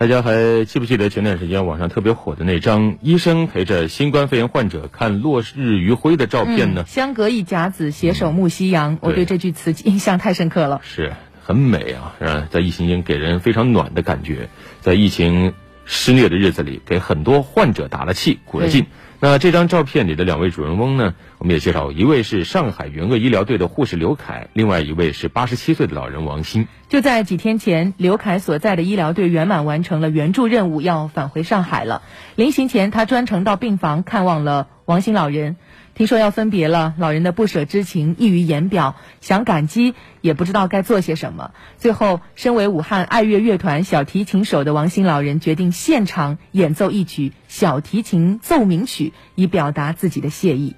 大家还记不记得前段时间网上特别火的那张医生陪着新冠肺炎患者看落日余晖的照片呢？相隔一甲子，携手沐夕阳。我对这句词印象太深刻了。是很美啊，嗯在疫情间给人非常暖的感觉，在疫情肆虐的日子里，给很多患者打了气，鼓了劲。那这张照片里的两位主人翁呢？我们也介绍，一位是上海援鄂医疗队的护士刘凯，另外一位是八十七岁的老人王鑫。就在几天前，刘凯所在的医疗队圆满完成了援助任务，要返回上海了。临行前，他专程到病房看望了王鑫老人。听说要分别了，老人的不舍之情溢于言表，想感激也不知道该做些什么。最后，身为武汉爱乐乐团小提琴手的王鑫老人决定现场演奏一曲小提琴奏鸣曲，以表达自己的谢意。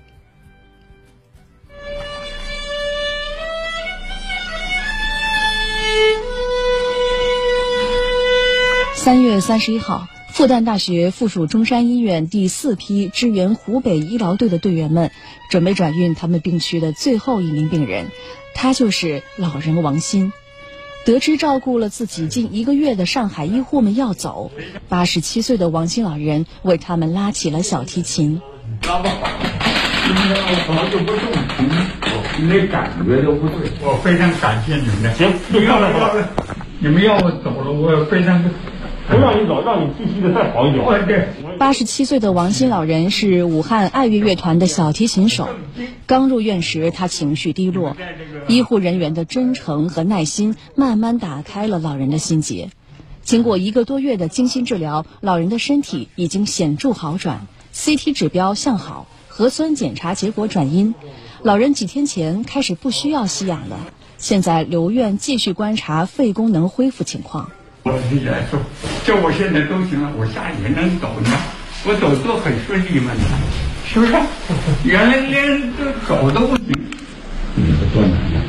三月三十一号。复旦大学附属中山医院第四批支援湖北医疗队的队员们，准备转运他们病区的最后一名病人，他就是老人王鑫。得知照顾了自己近一个月的上海医护们要走，八十七岁的王鑫老人为他们拉起了小提琴。拉不好，今天我好久不动琴，你那感觉都不对。我非常感谢你们，行，不要了，不要了，你们要我走了，我非常。不让你走，让你继续的再好一点。对。八十七岁的王鑫老人是武汉爱乐乐团的小提琴手。刚入院时，他情绪低落，医护人员的真诚和耐心慢慢打开了老人的心结。经过一个多月的精心治疗，老人的身体已经显著好转，CT 指标向好，核酸检查结果转阴。老人几天前开始不需要吸氧了，现在留院继续观察肺功能恢复情况。这我现在都行了，我下也能走呢，我走都很顺利嘛，是不是？原来连走都不行，你说多难呀！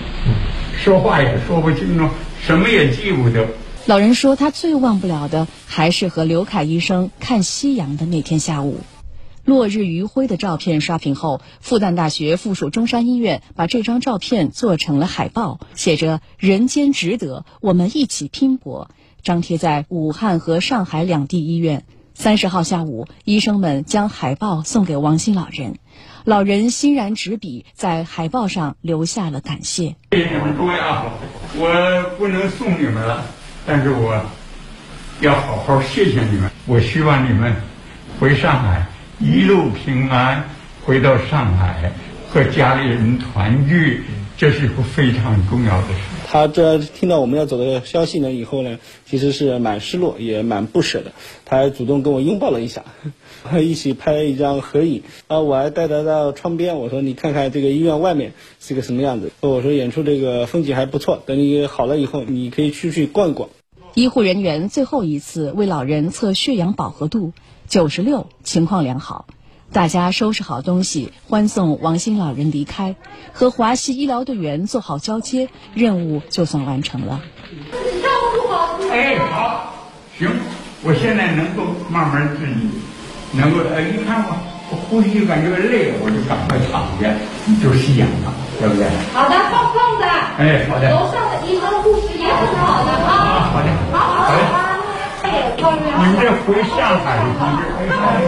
说话也说不清楚，什么也记不得。老人说，他最忘不了的还是和刘凯医生看夕阳的那天下午。落日余晖的照片刷屏后，复旦大学附属中山医院把这张照片做成了海报，写着“人间值得，我们一起拼搏”。张贴在武汉和上海两地医院。三十号下午，医生们将海报送给王鑫老人，老人欣然执笔在海报上留下了感谢。谢谢你们各位啊！我不能送你们了，但是我要好好谢谢你们。我希望你们回上海一路平安，回到上海和家里人团聚，这是一个非常重要的事。他这听到我们要走的消息呢以后呢，其实是蛮失落，也蛮不舍的。他还主动跟我拥抱了一下，一起拍了一张合影。啊，我还带他到窗边，我说你看看这个医院外面是个什么样子。我说演出这个风景还不错，等你好了以后，你可以出去逛逛。医护人员最后一次为老人测血氧饱和度，九十六，情况良好。大家收拾好东西，欢送王鑫老人离开，和华西医疗队员做好交接，任务就算完成了。哎，好，行，我现在能够慢慢自己，能够哎，你看我，我呼吸感觉累了，我就赶快躺下，就吸氧了，对不对？好的，放放的。哎，好的。楼上的医生护士也很好的啊。好的，好好好。回上海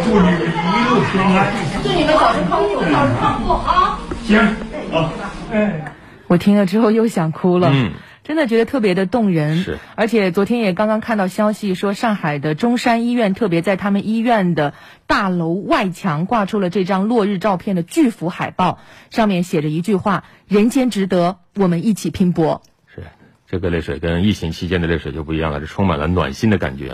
祝你们一路平安，祝你们早日康复，早日康复啊！行，好，哎，我听了之后又想哭了，嗯，真的觉得特别的动人。是，而且昨天也刚刚看到消息说，上海的中山医院特别在他们医院的大楼外墙挂出了这张落日照片的巨幅海报，上面写着一句话：“人间值得，我们一起拼搏。”是，这个泪水跟疫情期间的泪水就不一样了，是充满了暖心的感觉。